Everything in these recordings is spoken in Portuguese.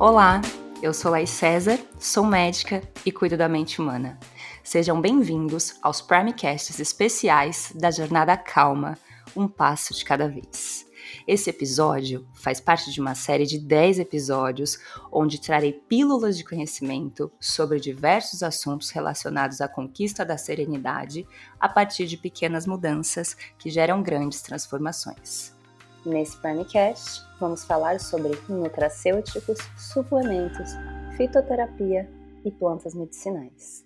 Olá, eu sou Laís César, sou médica e cuido da mente humana. Sejam bem-vindos aos Primecasts especiais da Jornada Calma, um passo de cada vez. Esse episódio faz parte de uma série de 10 episódios onde trarei pílulas de conhecimento sobre diversos assuntos relacionados à conquista da serenidade a partir de pequenas mudanças que geram grandes transformações. Nesse Primecast, vamos falar sobre nutracêuticos, suplementos, fitoterapia e plantas medicinais.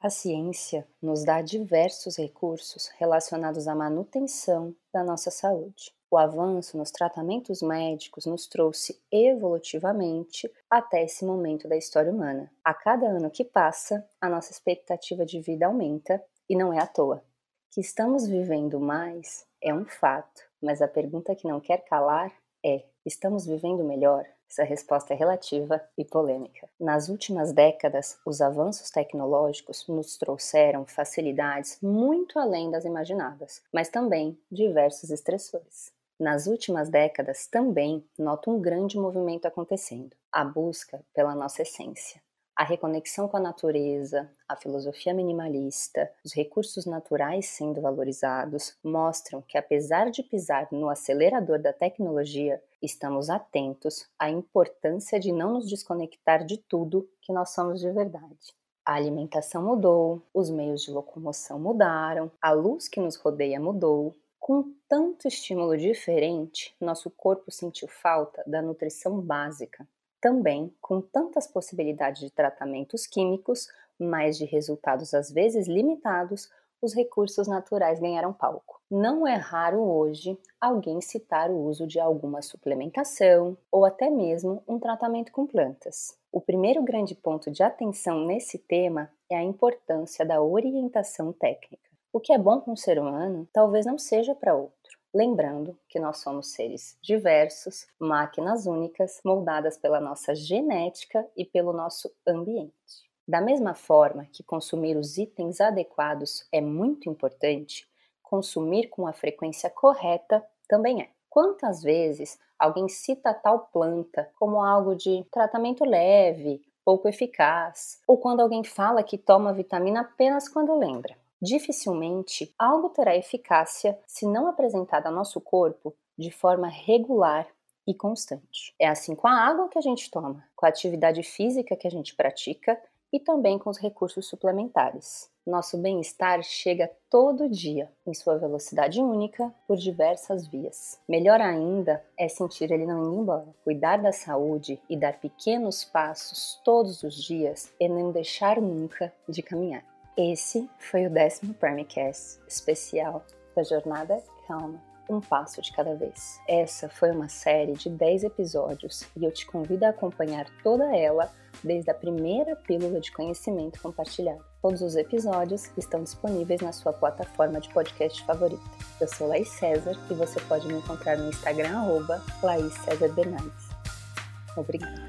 A ciência nos dá diversos recursos relacionados à manutenção da nossa saúde. O avanço nos tratamentos médicos nos trouxe evolutivamente até esse momento da história humana. A cada ano que passa, a nossa expectativa de vida aumenta e não é à toa. Que estamos vivendo mais é um fato, mas a pergunta que não quer calar é: estamos vivendo melhor? Essa resposta é relativa e polêmica. Nas últimas décadas, os avanços tecnológicos nos trouxeram facilidades muito além das imaginadas, mas também diversos estressores. Nas últimas décadas também noto um grande movimento acontecendo: a busca pela nossa essência. A reconexão com a natureza, a filosofia minimalista, os recursos naturais sendo valorizados mostram que, apesar de pisar no acelerador da tecnologia, estamos atentos à importância de não nos desconectar de tudo que nós somos de verdade. A alimentação mudou, os meios de locomoção mudaram, a luz que nos rodeia mudou, com tanto estímulo diferente, nosso corpo sentiu falta da nutrição básica. Também, com tantas possibilidades de tratamentos químicos, mas de resultados às vezes limitados, os recursos naturais ganharam palco. Não é raro hoje alguém citar o uso de alguma suplementação ou até mesmo um tratamento com plantas. O primeiro grande ponto de atenção nesse tema é a importância da orientação técnica. O que é bom para um ser humano talvez não seja para outro. Lembrando que nós somos seres diversos, máquinas únicas, moldadas pela nossa genética e pelo nosso ambiente. Da mesma forma que consumir os itens adequados é muito importante, consumir com a frequência correta também é. Quantas vezes alguém cita tal planta como algo de tratamento leve, pouco eficaz, ou quando alguém fala que toma vitamina apenas quando lembra? Dificilmente algo terá eficácia se não apresentado ao nosso corpo de forma regular e constante. É assim com a água que a gente toma, com a atividade física que a gente pratica e também com os recursos suplementares. Nosso bem-estar chega todo dia, em sua velocidade única, por diversas vias. Melhor ainda é sentir ele não indo embora. Cuidar da saúde e dar pequenos passos todos os dias e não deixar nunca de caminhar. Esse foi o décimo Permicast especial da Jornada Calma, um passo de cada vez. Essa foi uma série de 10 episódios e eu te convido a acompanhar toda ela desde a primeira pílula de conhecimento compartilhado. Todos os episódios estão disponíveis na sua plataforma de podcast favorita. Eu sou Laís César e você pode me encontrar no Instagram, arroba Laís César Bernardes. Obrigada.